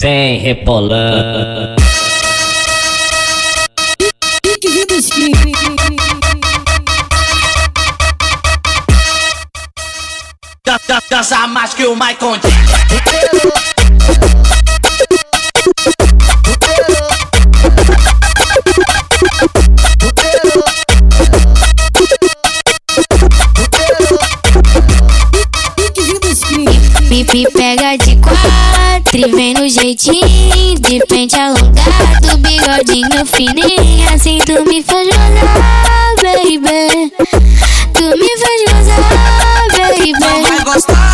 Vem rebolando. Pique dos Dança mais que o Michael Jackson. Me, pega de quatro vem no jeitinho De pente alongado, bigodinho fininho Assim tu me faz gozar, baby. Tu me faz gozar, baby. Vai gostosa,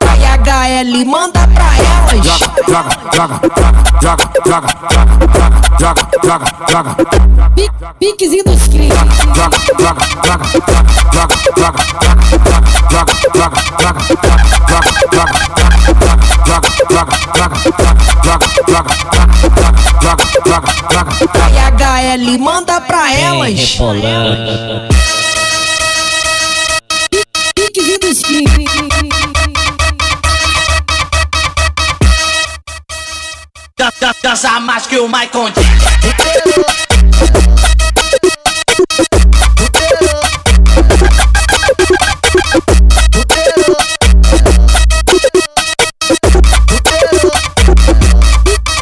Vai HL, manda pra elas. Pique- Piquezinho dos cri. Vai HL, manda pra Vem elas. rebolando. Piquezinho dos cri. Dan- dan- Dança mais que o Michael Jackson.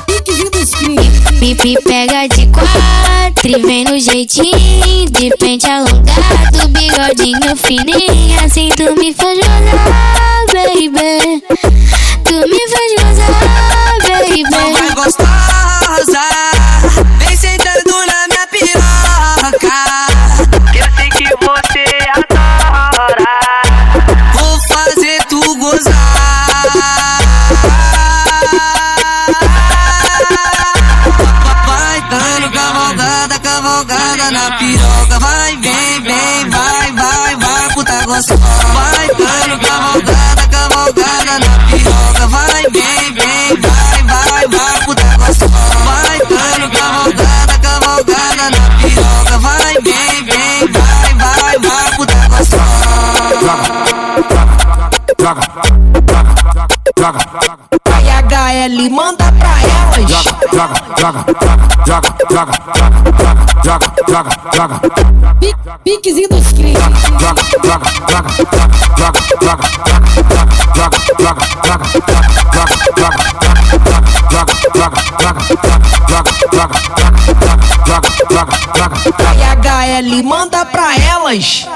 Piquezinho dos cri. Me, me pega de quatro e vem no jeitinho De pente alongado, bigodinho fininho Assim tu me faz gozar, baby na piroca Vai, vem, vem, vai, vai, vai, puta gostosa Vai dando cavalgada, cavalgada na piroca Vai, vem, vem, vai, vai, vai, puta gostosa Vai dando cavalgada, cavalgada na piroca Vai, vem, vem, vai, vai, vai, puta gostosa Vai HL, manda pra elas. Pique- Piquezinho dos cri. Vai HL, manda pra elas.